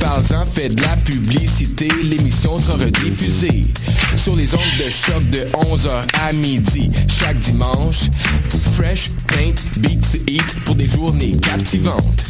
Parle-en, fais de la publicité, l'émission sera rediffusée sur les ondes de choc de 11h à midi chaque dimanche. Fresh, paint, beats, eat pour des journées captivantes.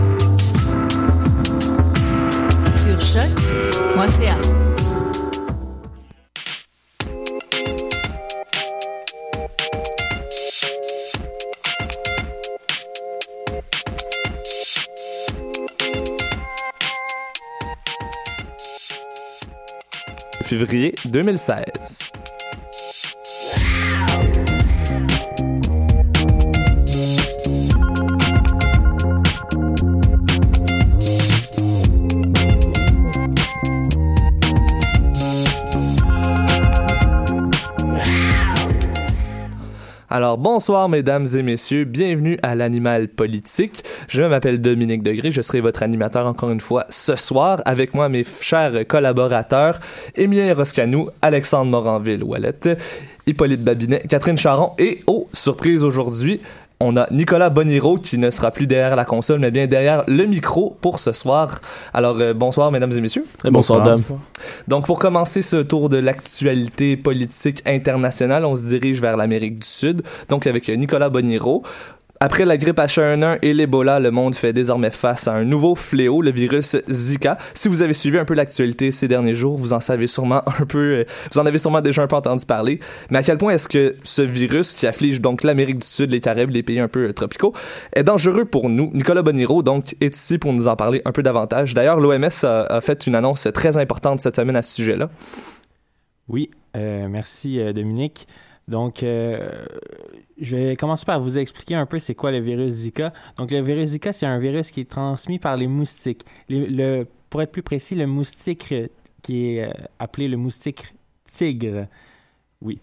Février 2016. Alors bonsoir mesdames et messieurs, bienvenue à l'animal politique. Je m'appelle Dominique Degré, je serai votre animateur encore une fois ce soir. Avec moi mes chers collaborateurs Émilien Roscanou, Alexandre Moranville-Ouellette, Hippolyte Babinet, Catherine Charon et, oh, surprise aujourd'hui, on a Nicolas Boniro qui ne sera plus derrière la console, mais bien derrière le micro pour ce soir. Alors, euh, bonsoir, mesdames et messieurs. Et bonsoir, dame. Donc, pour commencer ce tour de l'actualité politique internationale, on se dirige vers l'Amérique du Sud, donc avec Nicolas Boniro. Après la grippe H1N1 et l'Ebola, le monde fait désormais face à un nouveau fléau, le virus Zika. Si vous avez suivi un peu l'actualité ces derniers jours, vous en savez sûrement un peu, vous en avez sûrement déjà un peu entendu parler. Mais à quel point est-ce que ce virus qui afflige donc l'Amérique du Sud, les Caraïbes, les pays un peu tropicaux, est dangereux pour nous? Nicolas Boniro, donc, est ici pour nous en parler un peu davantage. D'ailleurs, l'OMS a, a, fait une annonce très importante cette semaine à ce sujet-là. Oui, euh, merci euh, Dominique. Donc, euh, je vais commencer par vous expliquer un peu c'est quoi le virus Zika. Donc, le virus Zika, c'est un virus qui est transmis par les moustiques. Pour être plus précis, le moustique qui est appelé le moustique tigre. Oui.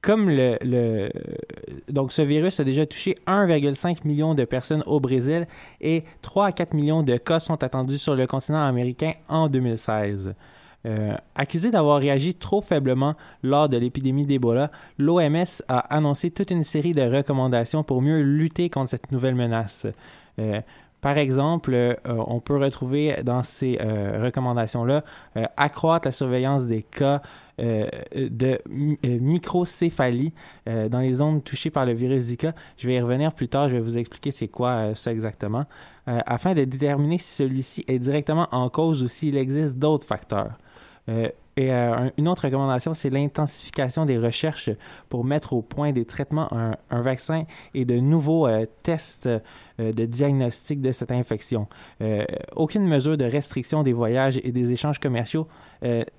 Comme le, le, donc ce virus a déjà touché 1,5 million de personnes au Brésil et 3 à 4 millions de cas sont attendus sur le continent américain en 2016. Euh, accusé d'avoir réagi trop faiblement lors de l'épidémie d'Ebola, l'OMS a annoncé toute une série de recommandations pour mieux lutter contre cette nouvelle menace. Euh, par exemple, euh, on peut retrouver dans ces recommandations-là accroître la surveillance des cas de microcéphalie dans les zones touchées par le virus Zika. Je vais y revenir plus tard, je vais vous expliquer c'est quoi ça exactement, afin de déterminer si celui-ci est directement en cause ou s'il existe d'autres facteurs. Et euh, une autre recommandation, c'est l'intensification des recherches pour mettre au point des traitements, un, vaccin et de nouveaux euh, tests euh, de diagnostic de cette infection. aucune mesure de restriction des voyages et des échanges commerciaux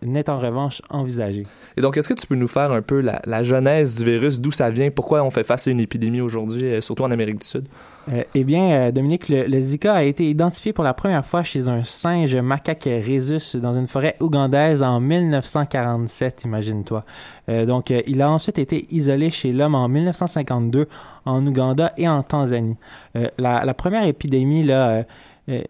n'est en revanche envisagée. Et donc, est-ce que tu peux nous faire un peu la, la genèse du virus, d'où ça vient, pourquoi on fait face à une épidémie aujourd'hui, surtout en Amérique du Sud? Euh, eh bien, euh, Dominique, le, le, Zika a été identifié pour la première fois chez un singe macaque rhésus dans une forêt ougandaise en 1947, imagine-toi. Euh, donc, il a ensuite été isolé chez l'homme en 1952 en Ouganda et en Tanzanie. La, première épidémie, là, euh,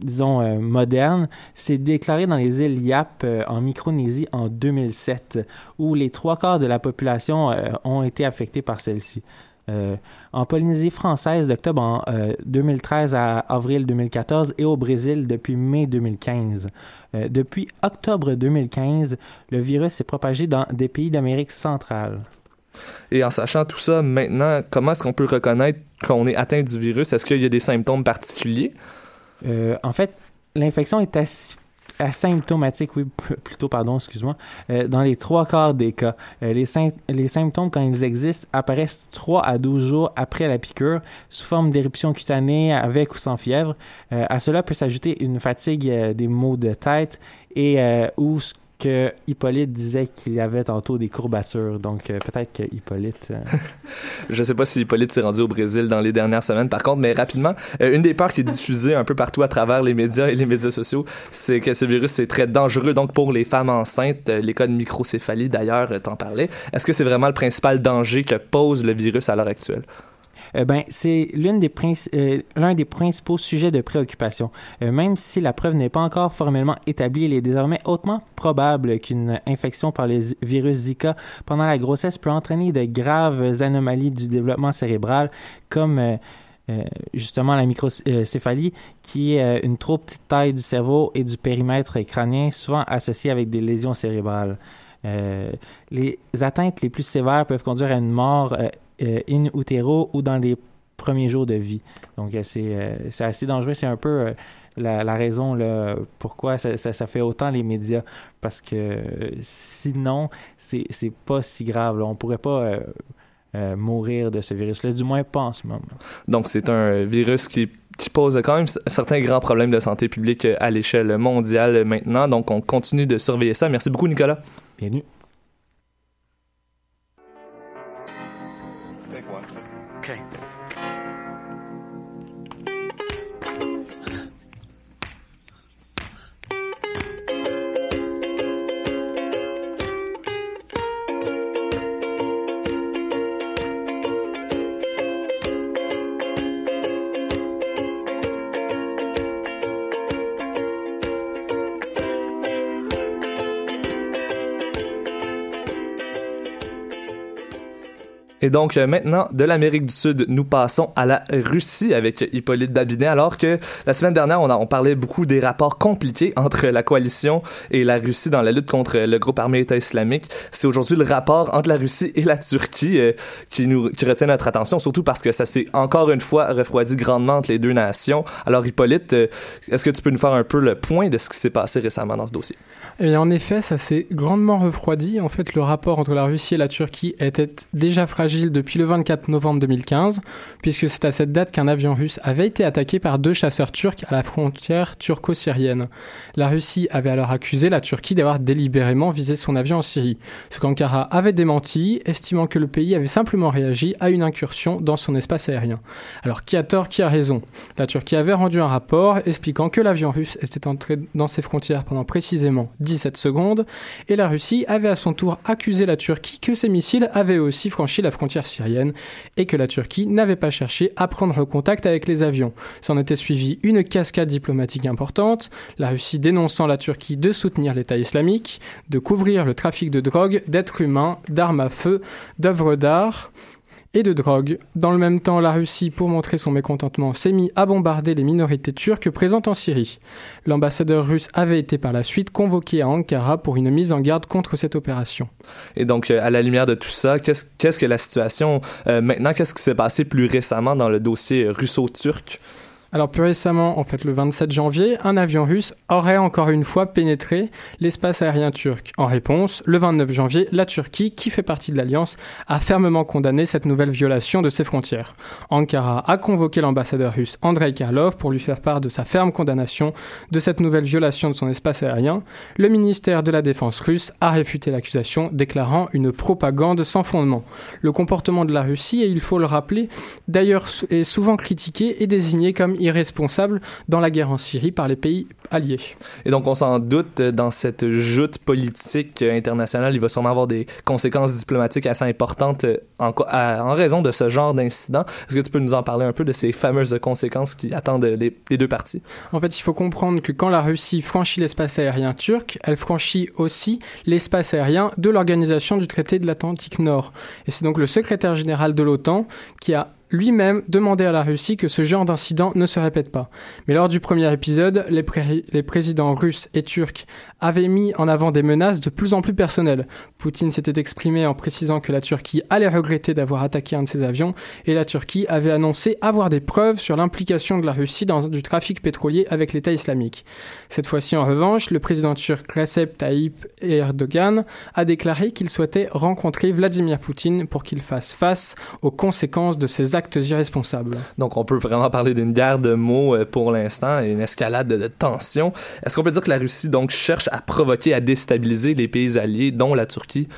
disons, euh, moderne, s'est déclaré dans les îles Yap euh, en Micronésie en 2007, où les trois quarts de la population ont été affectés par celle-ci. euh, en Polynésie française d'octobre en, euh, 2013 à avril 2014 et au Brésil depuis mai 2015. Euh, depuis octobre 2015, le virus s'est propagé dans des pays d'Amérique centrale. Et en sachant tout ça, maintenant, comment est-ce qu'on peut reconnaître qu'on est atteint du virus? Est-ce qu'il y a des symptômes particuliers? Euh, en fait, l'infection est as- asymptomatique, oui, plutôt, pardon, excuse-moi, euh, dans les trois quarts des cas. Euh, les, les symptômes, quand ils existent, apparaissent 3 à 12 jours après la piqûre, sous forme d'éruption cutanée, avec ou sans fièvre. Euh, à cela peut s'ajouter une fatigue, des maux de tête et ou que Hippolyte disait qu'il y avait tantôt des courbatures. Donc, euh, peut-être que Hippolyte... euh, Je sais pas si Hippolyte s'est rendu au Brésil dans les dernières semaines, par contre, mais rapidement, euh, une des peurs qui est diffusée un peu partout à travers les médias et les médias sociaux, c'est que ce virus est très dangereux, donc pour les femmes enceintes, les cas de microcéphalie d'ailleurs, euh, t'en parlais. Est-ce que c'est vraiment le principal danger que pose le virus à l'heure actuelle? Euh, ben, c'est euh, l'un des principaux sujets de préoccupation. Euh, même si la preuve n'est pas encore formellement établie, il est désormais hautement probable qu'une infection par le virus Zika pendant la grossesse peut entraîner de graves anomalies du développement cérébral, comme justement la microcéphalie, qui est une trop petite taille du cerveau et du périmètre crânien, souvent associée avec des lésions cérébrales. Les atteintes les plus sévères peuvent conduire à une mort euh, in utero ou dans les premiers jours de vie. Donc, euh, c'est euh, c'est assez dangereux. C'est un peu euh, la, la raison là, pourquoi ça, ça, ça fait autant les médias. Parce que euh, sinon, c'est pas si grave. là. On pourrait pas euh, euh, mourir de ce virus-là, du moins pas en ce moment. Donc, c'est un virus qui, qui pose quand même certains grands problèmes de santé publique euh, à l'échelle mondiale euh, maintenant. Donc, on continue de surveiller ça. Merci beaucoup, Nicolas. Bienvenue. Et donc euh, maintenant, de l'Amérique du Sud, nous passons à la Russie avec Hippolyte Babinet, alors que la semaine dernière, on, parlait beaucoup des rapports compliqués entre la coalition et la Russie dans la lutte contre le groupe armé État islamique. C'est aujourd'hui le rapport entre la Russie et la Turquie euh, qui, retient notre attention, surtout parce que ça s'est encore une fois refroidi grandement entre les deux nations. Alors Hippolyte, euh, est-ce que tu peux nous faire un peu le point de ce qui s'est passé récemment dans ce dossier? Eh bien, en effet, ça s'est grandement refroidi. En fait, le rapport entre la Russie et la Turquie était déjà fragile depuis le 24 novembre 2015, puisque c'est à cette date qu'un avion russe avait été attaqué par deux chasseurs turcs à la frontière turco-syrienne. La Russie avait alors accusé la Turquie d'avoir délibérément visé son avion en Syrie, ce qu'Ankara avait démenti, estimant que le pays avait simplement réagi à une incursion dans son espace aérien. Alors, qui a tort, qui a raison? La Turquie avait rendu un rapport expliquant que l'avion russe était entré dans ses frontières pendant précisément 17 secondes, et la Russie avait à son tour accusé la Turquie que ses missiles avaient aussi franchi la frontière syrienne, et que la Turquie n'avait pas cherché à prendre contact avec les avions. S'en était suivi une cascade diplomatique importante, la Russie dénonçant la Turquie de soutenir l'État islamique, de couvrir le trafic de drogue, d'êtres humains, d'armes à feu, d'œuvres d'art, et de drogue. Dans le même temps, la Russie, pour montrer son mécontentement, s'est mis à bombarder les minorités turques présentes en Syrie. L'ambassadeur russe avait été par la suite convoqué à Ankara pour une mise en garde contre cette opération. Et donc, euh, à la lumière de tout ça, qu'est-ce qu'est-ce que la situation euh, maintenant, qu'est-ce qui s'est passé plus récemment dans le dossier russo-turc? Alors plus récemment, en fait le 27 janvier, un avion russe aurait encore une fois pénétré l'espace aérien turc. En réponse, le 29 janvier, la Turquie, qui fait partie de l'Alliance, a fermement condamné cette nouvelle violation de ses frontières. Ankara a convoqué l'ambassadeur russe Andrei Karlov pour lui faire part de sa ferme condamnation de cette nouvelle violation de son espace aérien. Le ministère de la Défense russe a réfuté l'accusation, déclarant une propagande sans fondement. Le comportement de la Russie, et il faut le rappeler, d'ailleurs est souvent critiqué et désigné comme crimes irresponsables dans la guerre en Syrie par les pays alliés. Et donc, on s'en doute, dans cette joute politique internationale, il va sûrement avoir des conséquences diplomatiques assez importantes euh, en, co- à- en raison de ce genre d'incident. Est-ce que tu peux nous en parler un peu de ces fameuses conséquences qui attendent les, les deux parties? En fait, il faut comprendre que quand la Russie franchit l'espace aérien turc, elle franchit aussi l'espace aérien de l'organisation du traité de l'Atlantique Nord. Et c'est donc le secrétaire général de l'OTAN qui a lui-même demandé à la Russie que ce genre d'incident ne se répète pas. Mais lors du premier épisode, les présidents russes et turcs avaient mis en avant des menaces de plus en plus personnelles. Poutine s'était exprimé en précisant que la Turquie allait regretter d'avoir attaqué un de ses avions et la Turquie avait annoncé avoir des preuves sur l'implication de la Russie dans du trafic pétrolier avec l'État islamique. Cette fois-ci, en revanche, le président turc Recep Tayyip Erdogan a déclaré qu'il souhaitait rencontrer Vladimir Poutine pour qu'il fasse face aux conséquences de ses actes irresponsables. Donc, on peut vraiment parler d'une guerre de mots euh, pour l'instant et une escalade de, de tensions. Est-ce qu'on peut dire que la Russie, donc, cherche à provoquer, à déstabiliser les pays alliés, dont la Turquie?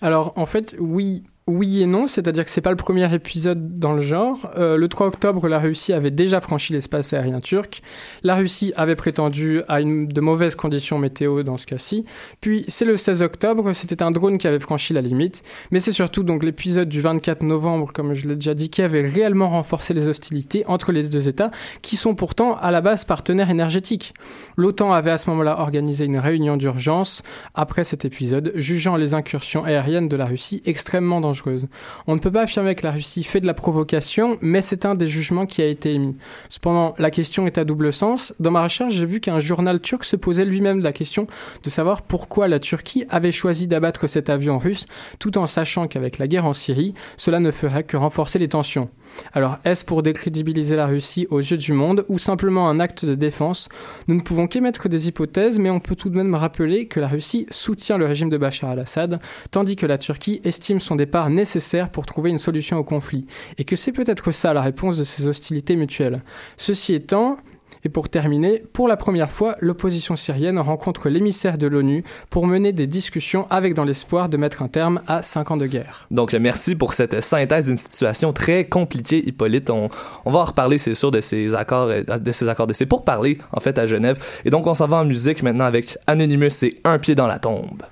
Alors, en fait, oui. Oui et non, c'est-à-dire que c'est pas le premier épisode dans le genre. Euh, le 3 octobre, la Russie avait déjà franchi l'espace aérien turc. La Russie avait prétendu à une, de mauvaises conditions météo dans ce cas-ci. Puis c'est le 16 octobre, c'était un drone qui avait franchi la limite. Mais c'est surtout donc l'épisode du 24 novembre, comme je l'ai déjà dit, qui avait réellement renforcé les hostilités entre les deux États, qui sont pourtant à la base partenaires énergétiques. L'OTAN avait à ce moment-là organisé une réunion d'urgence après cet épisode, jugeant les incursions aériennes de la Russie extrêmement dangereuses. On ne peut pas affirmer que la Russie fait de la provocation, mais c'est un des jugements qui a été émis. Cependant, la question est à double sens. Dans ma recherche, j'ai vu qu'un journal turc se posait lui-même la question de savoir pourquoi la Turquie avait choisi d'abattre cet avion russe, tout en sachant qu'avec la guerre en Syrie, cela ne ferait que renforcer les tensions. Alors, est-ce pour décrédibiliser la Russie aux yeux du monde ou simplement un acte de défense? Nous ne pouvons qu'émettre des hypothèses, mais on peut tout de même rappeler que la Russie soutient le régime de Bachar al-Assad, tandis que la Turquie estime son départ nécessaire pour trouver une solution au conflit, et que c'est peut-être ça la réponse de ces hostilités mutuelles. Ceci étant, et pour terminer, pour la première fois, l'opposition syrienne rencontre l'émissaire de l'ONU pour mener des discussions avec dans l'espoir de mettre un terme à cinq ans de guerre. Donc, euh, merci pour cette synthèse d'une situation très compliquée, Hippolyte. On, on va en reparler, c'est sûr, de ces accords, euh, de ces accords, de ces pourparlers, en fait, à Genève. Et donc, on s'en va en musique maintenant avec Anonymous et Un pied dans la tombe.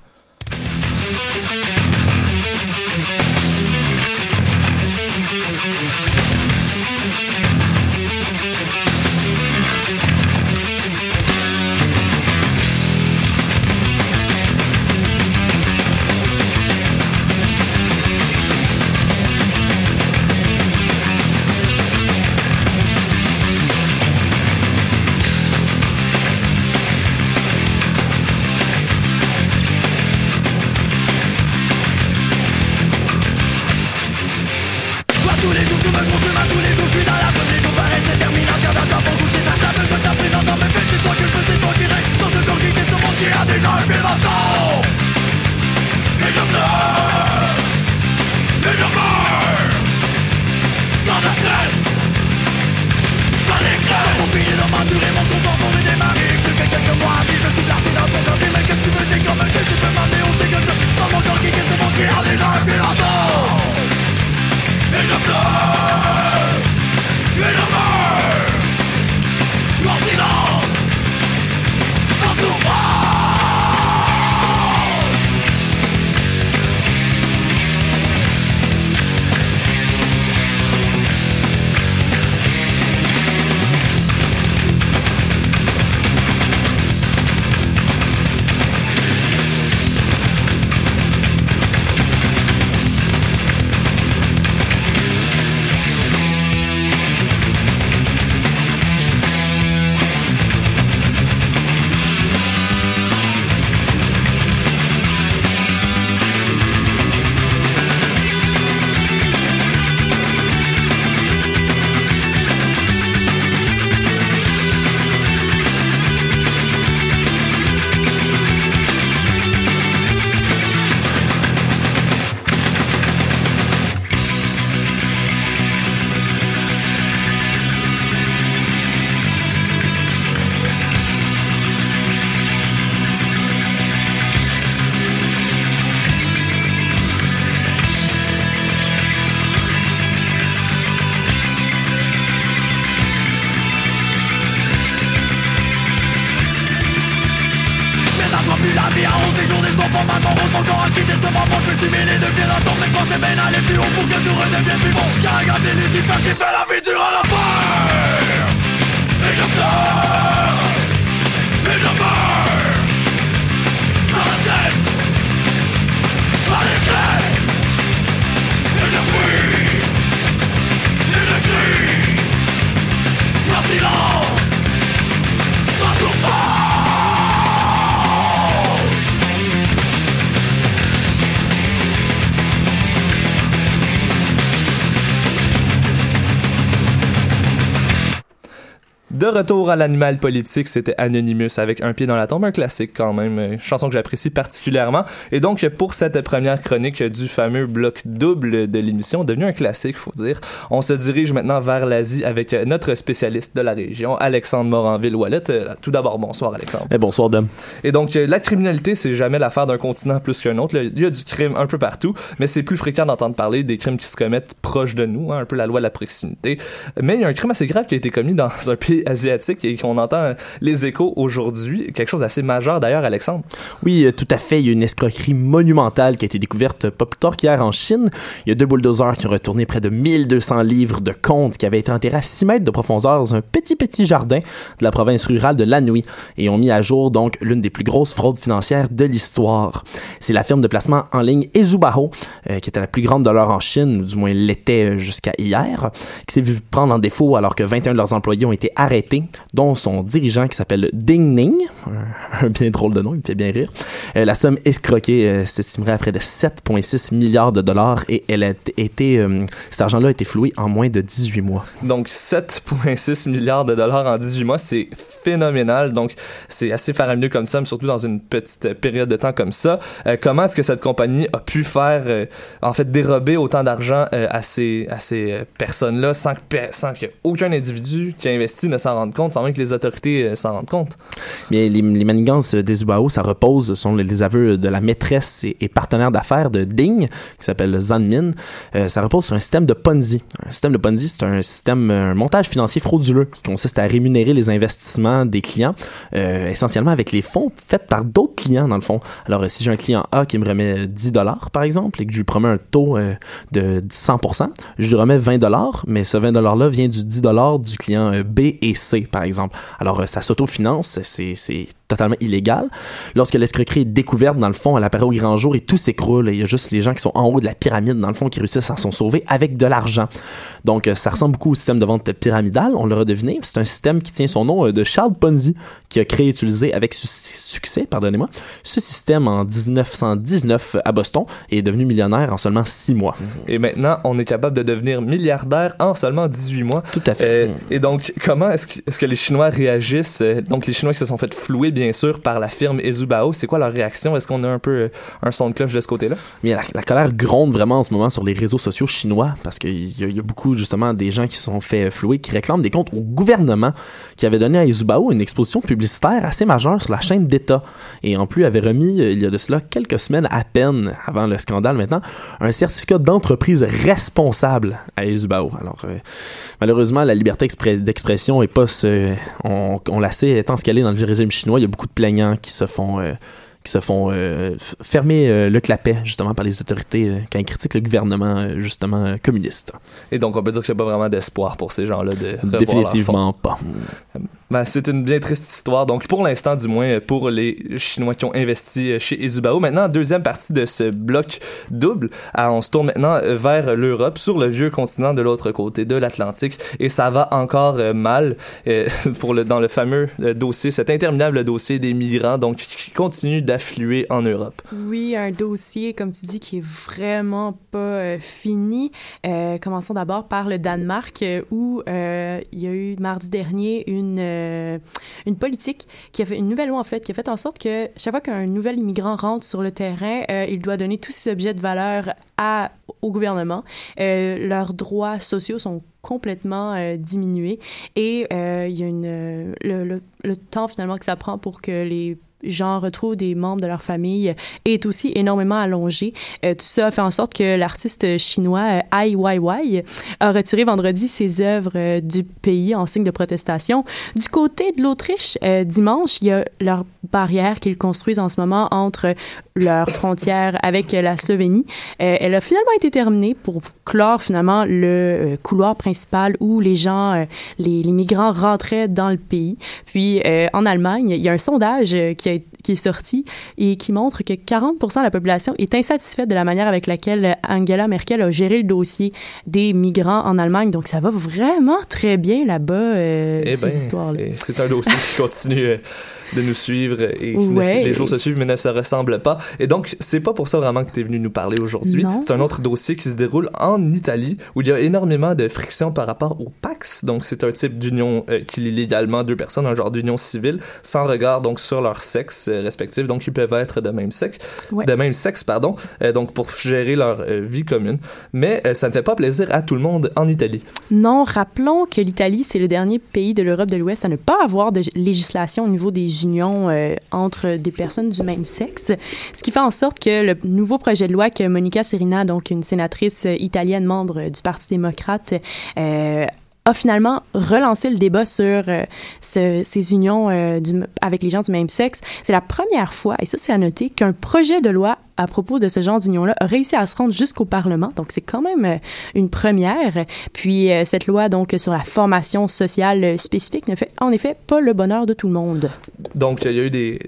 De retour à l'animal politique, c'était Anonymous avec Un pied dans la tombe, un classique quand même, une chanson que j'apprécie particulièrement. Et donc, pour cette première chronique du fameux bloc double de l'émission, devenu un classique, faut dire, on se dirige maintenant vers l'Asie avec notre spécialiste de la région, Alexandre Moranville-Wallet. Euh, Tout d'abord, bonsoir Alexandre. Eh, bonsoir, Dom. Et donc, euh, la criminalité, c'est jamais l'affaire d'un continent plus qu'un autre. Il y a du crime un peu partout, mais c'est plus fréquent d'entendre parler des crimes qui se commettent proches de nous, hein, un peu la loi de la proximité. Mais il y a un crime assez grave qui a été commis dans un pays asiatique et qu'on entend les échos aujourd'hui. Quelque chose d'assez majeur d'ailleurs, Alexandre. Oui, euh, tout à fait. Il y a une escroquerie monumentale qui a été découverte pas plus tard qu'hier en Chine. Il y a deux bulldozers qui ont retourné près de 1200 livres de comptes qui avaient été enterrés à 6 mètres de profondeur dans un petit, petit jardin de la province rurale de Lanui et ont mis à jour donc l'une des plus grosses fraudes financières de l'histoire. C'est la firme de placement en ligne Ezubaho, euh, qui était la plus grande de l'heure en Chine, ou du moins l'était euh, jusqu'à hier, qui s'est vu prendre en défaut alors que 21 de leurs employés ont été arrêtés, dont son dirigeant qui s'appelle Ding Ning, un, bien drôle de nom, il me fait bien rire. Euh, la somme escroquée euh, s'estimerait à près de 7,6 milliards de dollars et elle a été, euh, cet argent-là a été floué en moins de 18 mois. Donc 7,6 milliards de dollars en 18 mois, c'est phénoménal. Donc c'est assez faramineux comme somme, surtout dans une petite période de temps comme ça. Comment est-ce que cette compagnie a pu faire, en fait, dérober autant d'argent à ces, à ces personnes-là sans que, sans qu'aucun individu qui a investi ne s'en rende compte, sans même que les autorités euh, s'en rendent compte? Les, les manigances des Ubao, ça repose sur les, aveux de la maîtresse et, partenaire d'affaires de Ding, qui s'appelle Zanmin. Euh, ça repose sur un système de Ponzi. Un système de Ponzi, c'est un système, un montage financier frauduleux qui consiste à rémunérer les investissements des clients, euh, essentiellement avec les fonds faits par d'autres clients, dans le fond. Alors, euh, si j'ai un client A qui me remet 10 dollars, par exemple, et que je lui promets un taux euh, de 100%, je lui remets 20 dollars, mais ce 20 dollars-là vient du 10 dollars du client euh, B et C, par exemple. Alors, euh, ça s'autofinance, c'est totalement illégal. Lorsque l'escroquerie est découverte, dans le fond, elle apparaît au grand jour et tout s'écroule. Il y a juste les gens qui sont en haut de la pyramide, dans le fond, qui réussissent à s'en sauver avec de l'argent. Donc, euh, ça ressemble beaucoup au système de vente pyramidale, on l'aura deviné. C'est un système qui tient son nom euh, de Charles Ponzi, qui a créé et utilisé avec su- succès, pardonnez-moi, ce système en 1919 à Boston et est devenu millionnaire en seulement six mois. Et maintenant, on est capable de devenir milliardaire en seulement 18 mois. Tout à fait. Euh, et donc, comment est-ce est-ce que les Chinois réagissent? euh, Donc, les Chinois qui se sont fait flouer, bien sûr, par la firme Ezubao, c'est quoi leur réaction? Est-ce qu'on a un peu euh, un son de cloche de ce côté-là? La, la colère gronde vraiment en ce moment sur les réseaux sociaux chinois parce qu'il y, y a beaucoup justement des gens qui se sont fait flouer, qui réclament des comptes au gouvernement qui avait donné à Izubao une exposition publicitaire assez majeure sur la chaîne d'État et en plus avait remis euh, il y a de cela quelques semaines à peine avant le scandale maintenant un certificat d'entreprise responsable à Izubao. Alors euh, malheureusement la liberté d'expression est on, on la sait étant ce dans le régime chinois, il y a beaucoup de plaignants qui se font euh, qui se font euh, fermer euh, le clapet justement par les autorités euh, quand ils critiquent le gouvernement euh, justement communiste. Et donc, on peut dire qu'il n'y a pas vraiment d'espoir pour ces gens-là de Définitivement pas. Ben, c'est une bien triste histoire. Donc, pour l'instant, du moins, pour les Chinois qui ont investi chez Izubao. Maintenant, deuxième partie de ce bloc double. Ah, on se tourne maintenant vers l'Europe, sur le vieux continent de l'autre côté de l'Atlantique. Et ça va encore mal pour le, dans le fameux dossier, cet interminable dossier des migrants, donc qui continue d'affluer en Europe. Oui, un dossier, comme tu dis, qui est vraiment pas euh, fini. Euh, commençons d'abord par le Danemark, euh, où il y a eu mardi dernier une, une politique qui a fait une nouvelle loi, en fait, qui a fait en sorte que chaque fois qu'un nouvel immigrant rentre sur le terrain, il doit donner tous ses objets de valeur à, au gouvernement. Leurs droits sociaux sont complètement euh, diminués et il y a une, le, le, le temps finalement que ça prend pour que les gens retrouvent des membres de leur famille est aussi énormément allongé. Euh, tout ça fait en sorte que l'artiste chinois euh, Ai Weiwei a retiré vendredi ses œuvres euh, du pays en signe de protestation. Du côté de l'Autriche, euh, dimanche, il y a leur barrière qu'ils construisent en ce moment entre leur frontière avec la Slovénie. Euh, elle a finalement été terminée pour clore finalement le euh, couloir principal où les gens, euh, les, les migrants rentraient dans le pays. Puis euh, en Allemagne, il y a un sondage euh, qui, a, qui est sorti et qui montre que 40% de la population est insatisfaite de la manière avec laquelle Angela Merkel a géré le dossier des migrants en Allemagne. Donc ça va vraiment très bien là-bas, euh, Eh ces ben, histoires-là. et c'est un dossier qui continue euh, de nous suivre et Ouais. les jours se suivent mais ne se ressemblent pas. Et donc, c'est pas pour ça vraiment que tu es venu nous parler aujourd'hui. C'est un autre dossier qui se déroule en Italie où il y a énormément de friction par rapport au Pax. Donc, c'est un type d'union euh, qui lie légalement deux personnes, un genre d'union civile, sans regard donc sur leur sexe euh, respectif. Donc, ils peuvent être de même sexe, Ouais. de même sexe, pardon, euh, donc pour gérer leur vie commune. Mais ça ne fait pas plaisir à tout le monde en Italie. Non, rappelons que l'Italie, c'est le dernier pays de l'Europe de l'Ouest à ne pas avoir de législation au niveau des euh, entre des personnes du même sexe, ce qui fait en sorte que le nouveau projet de loi que Monica Serina, donc une sénatrice euh, italienne membre euh, du Parti démocrate, a finalement relancé le débat sur ce- ces unions avec les gens du même sexe. C'est la première fois, et ça c'est à noter, qu'un projet de loi à propos de ce genre d'union-là a réussi à se rendre jusqu'au Parlement. Donc c'est quand même euh, une première. Puis euh, cette loi donc sur la formation sociale euh, spécifique ne fait en effet pas le bonheur de tout le monde. Donc, il y a eu des,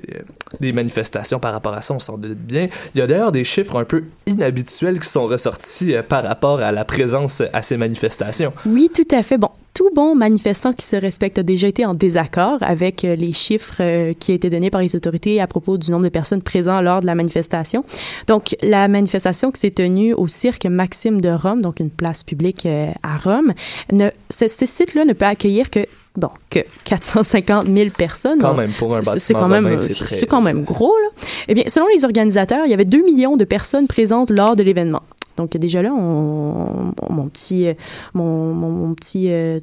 des manifestations par rapport à ça, on s'en doute bien. Il y a d'ailleurs des chiffres un peu inhabituels qui sont ressortis par rapport à la présence à ces manifestations. Oui, tout à fait. Bon, tout bon manifestant qui se respecte a déjà été en désaccord avec euh, les chiffres euh, qui ont été donnés par les autorités à propos du nombre de personnes présentes lors de la manifestation. Donc, la manifestation qui s'est tenue au cirque Maxime de Rome, donc une place publique euh, à Rome, ne, ce, ce site-là ne peut accueillir que bon que 450 000 personnes. Quand même, pour un c'est- bâtiment c'est quand même c'est très- quand même gros là. Eh bien, selon les organisateurs, il y avait 2 millions de personnes présentes lors de l'événement. Donc déjà là, on, on- mon petit, euh, mon, mon, mon petit, euh,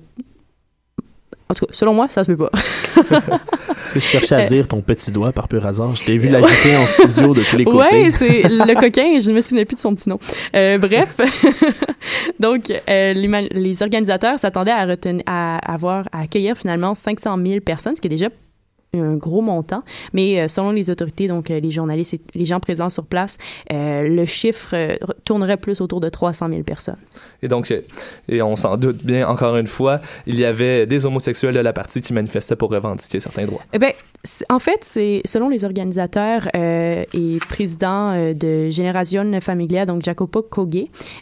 en tout cas, selon moi, ça se peut pas. Est-ce que tu cherchais à Euh, dire ton petit doigt par pur hasard? Je t'ai vu l'agiter en studio de tous les côtés. Ouais, c'est le coquin. Je ne me souvenais plus de son petit nom. Euh, bref, donc euh, les, organisateurs s'attendaient à, retenir, à avoir à accueillir finalement 500 000 personnes, ce qui est déjà un gros montant, mais euh, selon les autorités, donc euh, les journalistes et les gens présents sur place, euh, le chiffre euh, tournerait plus autour de 300 000 personnes. Et donc, et on s'en doute bien, encore une fois, il y avait des homosexuels de la partie qui manifestaient pour revendiquer certains droits. Eh c'est- en fait, c'est selon les organisateurs euh, et président de Generazione Famiglia, donc Jacopo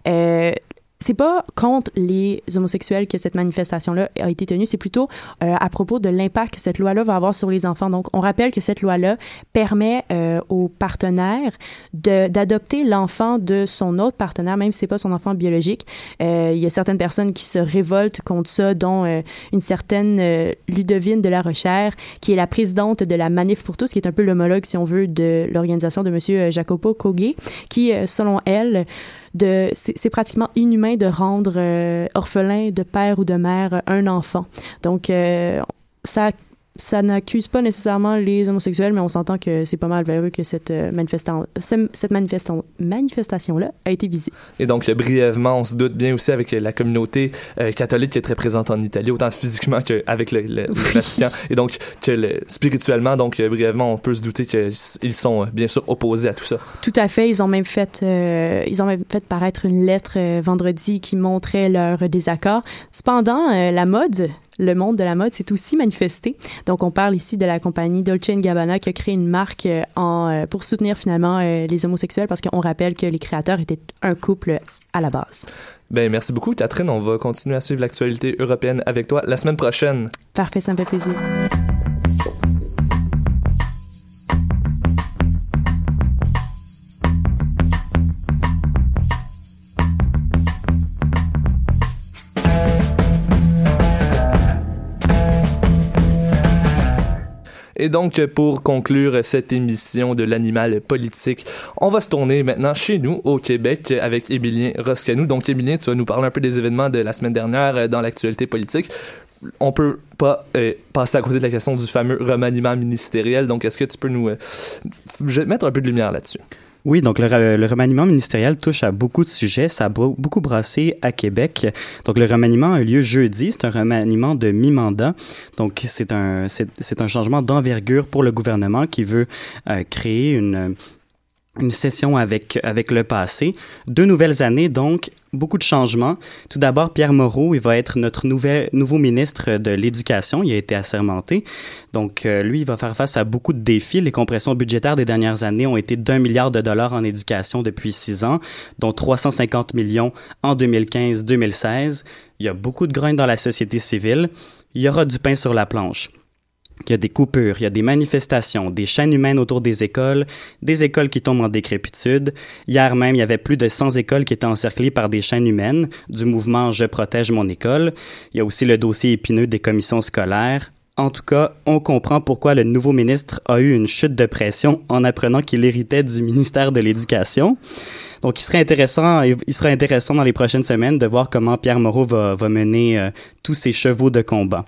euh, c'est pas contre les homosexuels que cette manifestation-là a été tenue, c'est plutôt euh, à propos de l'impact que cette loi-là va avoir sur les enfants. Donc, on rappelle que cette loi-là permet euh, aux partenaires d'adopter l'enfant de son autre partenaire, même si c'est pas son enfant biologique. Euh, il y a certaines personnes qui se révoltent contre ça, dont euh, une certaine euh, Ludovine de la Rochère, qui est la présidente de la Manif pour tous, qui est un peu l'homologue, si on veut, de l'organisation de Monsieur Jacopo Kogge, qui, euh, selon elle, de c'est pratiquement inhumain de rendre euh, orphelin de père ou de mère un enfant. Donc euh, ça ça n'accuse pas nécessairement les homosexuels, mais on s'entend que c'est pas mal vers eux que cette euh, manifestant ce- cette manifestation là a été visée. Et donc, brièvement, on se doute bien aussi avec la communauté euh, catholique qui est très présente en Italie, autant physiquement qu'avec le, le, le Vatican. Et donc, que le- spirituellement, donc, euh, brièvement, on peut se douter qu'ils sont, bien sûr, opposés à tout ça. Tout à fait. Ils ont même fait, euh, ils ont même fait paraître une lettre euh, vendredi qui montrait leur désaccord. Cependant, la mode, le monde de la mode s'est aussi manifesté. Donc, on parle ici de la compagnie Dolce Gabbana qui a créé une marque euh, en, euh, pour soutenir finalement euh, les homosexuels parce qu'on rappelle que les créateurs étaient un couple à la base. Ben, merci beaucoup, Catherine. On va continuer à suivre l'actualité européenne avec toi la semaine prochaine. Parfait, ça me fait plaisir. Et donc, pour conclure cette émission de l'animal politique, on va se tourner maintenant chez nous, au Québec, avec Émilien Roscanou. Donc, Émilien, tu vas nous parler un peu des événements de la semaine dernière euh, dans l'actualité politique. on peut pas euh, passer à côté de la question du fameux remaniement ministériel. Donc, est-ce que tu peux nous euh, mettre un peu de lumière là-dessus? Oui, donc le, re- le remaniement ministériel touche à beaucoup de sujets. Ça a beaucoup brassé à Québec. Donc le remaniement a eu lieu jeudi. C'est un remaniement de mi-mandat. Donc c'est un c'est un changement d'envergure pour le gouvernement qui veut euh, créer une une session avec avec le passé. Deux nouvelles années donc. Beaucoup de changements. Tout d'abord, Pierre Moreau, il va être notre nouvel, nouveau ministre de l'Éducation. Il a été assermenté. Donc, euh, lui, il va faire face à beaucoup de défis. Les compressions budgétaires des dernières années ont été d'un milliard de dollars en éducation depuis six ans, dont 350 millions en 2015-2016. Il y a beaucoup de graines dans la société civile. Il y aura du pain sur la planche. Il y a des coupures, il y a des manifestations, des chaînes humaines autour des écoles, des écoles qui tombent en décrépitude. Hier même, il y avait plus de 100 écoles qui étaient encerclées par des chaînes humaines du mouvement Je protège mon école. Il y a aussi le dossier épineux des commissions scolaires. En tout cas, on comprend pourquoi le nouveau ministre a eu une chute de pression en apprenant qu'il héritait du ministère de l'Éducation. Donc, il serait intéressant, il intéressant dans les prochaines semaines de voir comment Pierre Moreau va, va mener euh, tous ses chevaux de combat.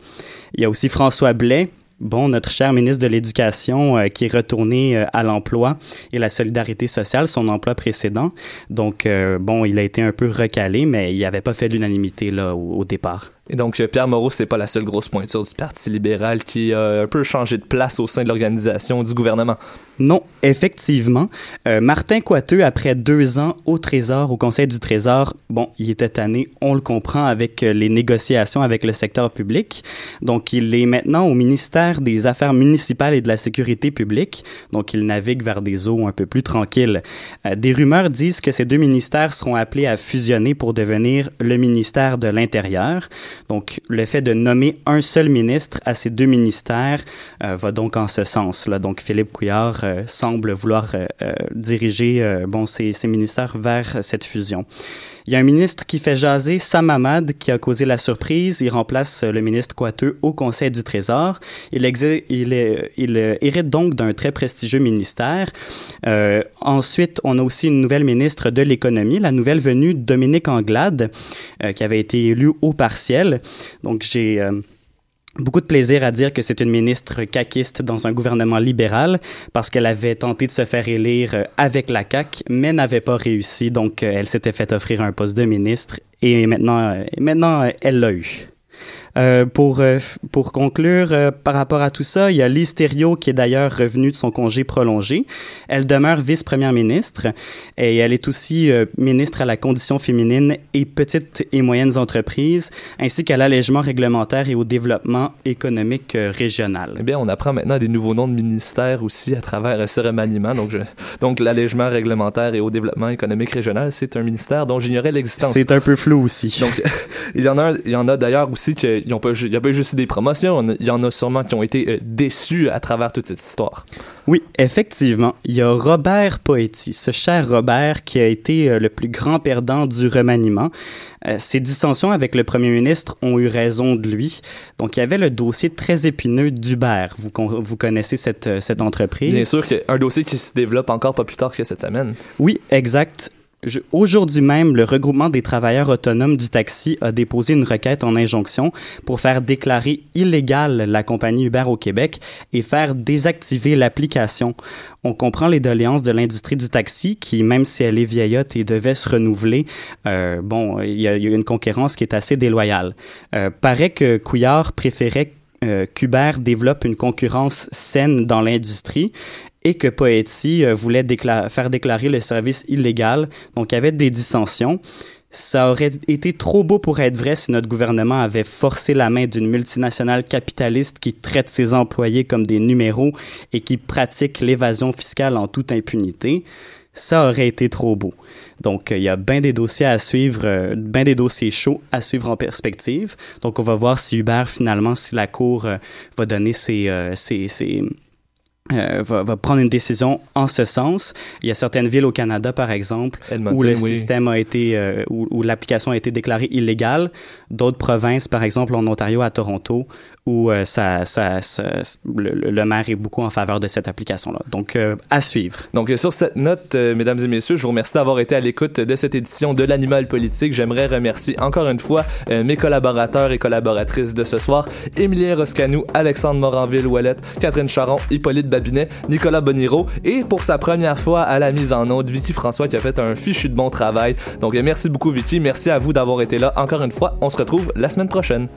Il y a aussi François Blais, Bon, notre cher ministre de l'Éducation euh, qui est retourné euh, à l'emploi et la solidarité sociale, son emploi précédent. Donc, euh, bon, il a été un peu recalé, mais il n'avait pas fait l'unanimité là au, au départ. Et donc, euh, Pierre Moreau, c'est pas la seule grosse pointure du Parti libéral qui a un peu changé de place au sein de l'organisation du gouvernement. Non, effectivement. Euh, Martin Coiteux, après deux ans au Trésor, au Conseil du Trésor, bon, il était tanné, on le comprend, avec euh, les négociations avec le secteur public. Donc, il est maintenant au ministère des Affaires municipales et de la Sécurité publique. Donc, il navigue vers des eaux un peu plus tranquilles. Euh, des rumeurs disent que ces deux ministères seront appelés à fusionner pour devenir le ministère de l'Intérieur. Donc, le fait de nommer un seul ministre à ces deux ministères euh, va donc en ce sens. Donc, Philippe Couillard euh, semble vouloir euh, diriger bon, ces ministères vers cette fusion. Il y a un ministre qui fait jaser, Sam Hamad, qui a causé la surprise. Il remplace euh, le ministre Coiteux au Conseil du Trésor. Il, il, est- il euh, hérite donc d'un très prestigieux ministère. Euh, ensuite, on a aussi une nouvelle ministre de l'économie, la nouvelle venue Dominique Anglade, euh, qui avait été élue au partiel. Donc, j'ai... euh, Beaucoup de plaisir à dire que c'est une ministre caquiste dans un gouvernement libéral parce qu'elle avait tenté de se faire élire euh, avec la CAQ, mais n'avait pas réussi. Donc, euh, elle s'était fait offrir un poste de ministre et maintenant, euh, maintenant elle l'a eu. Euh, pour, euh, pour conclure, euh, par rapport à tout ça, il y a Lise Thériault qui est d'ailleurs revenue de son congé prolongé. Elle demeure vice-première ministre et elle est aussi euh, ministre à la condition féminine et petites et moyennes entreprises, ainsi qu'à l'allègement réglementaire et au développement économique régional. Eh bien, on apprend maintenant des nouveaux noms de ministères aussi à travers ce remaniement. Donc, je- donc l'allègement réglementaire et au développement économique régional, c'est un ministère dont j'ignorais l'existence. C'est un peu flou aussi. Donc, il y en a, il y en a d'ailleurs aussi ju- il y a pas juste des promotions. Il y en a sûrement qui ont été euh, déçus à travers toute cette histoire. Oui, effectivement. Il y a Robert Poetti, ce cher Robert qui a été euh, le plus grand perdant du remaniement. Euh, ses dissensions avec le premier ministre ont eu raison de lui. Donc, il y avait le dossier très épineux d'Uber. Vous, vous connaissez cette, cette entreprise? Bien sûr qu'un dossier qui se développe encore pas plus tard que cette semaine. Oui, exact. Aujourd'hui même, le regroupement des travailleurs autonomes du taxi a déposé une requête en injonction pour faire déclarer illégale la compagnie Uber au Québec et faire désactiver l'application. On comprend les doléances de l'industrie du taxi qui, même si elle est vieillotte et devait se renouveler, euh, bon, il y, a il y a une concurrence qui est assez déloyale. Euh, paraît que Couillard préférait euh, qu'Uber développe une concurrence saine dans l'industrie et que Poetti euh, voulait faire déclarer le service illégal. Donc, il y avait des dissensions. Ça aurait été trop beau pour être vrai si notre gouvernement avait forcé la main d'une multinationale capitaliste qui traite ses employés comme des numéros et qui pratique l'évasion fiscale en toute impunité. Ça aurait été trop beau. Donc, il y a bien des dossiers à suivre, euh, bien des dossiers chauds à suivre en perspective. Donc, on va voir si Uber, finalement, si la Cour euh, va donner ses, ses, ses, euh, va, va prendre une décision en ce sens. Il y a certaines villes au Canada, par exemple, Edmonton, où le oui. système a été, euh, où, où l'application a été déclarée illégale. D'autres provinces, par exemple en Ontario, à Toronto, où euh, ça, ça, ça- le, maire est beaucoup en faveur de cette application-là. Donc, euh, à suivre. Donc, euh, sur cette note, euh, mesdames et messieurs, je vous remercie d'avoir été à l'écoute de cette édition de l'Animal Politique. J'aimerais remercier encore une fois euh, mes collaborateurs et collaboratrices de ce soir, Émilien Roscanou, Alexandre Moranville-Ouellette, Catherine Charon, Hippolyte Babinet, Nicolas Boniro et pour sa première fois à la mise en onde, Vicky François qui a fait un fichu de bon travail. Donc, euh, merci beaucoup Vicky, merci à vous d'avoir été là encore une fois. On se retrouve la semaine prochaine.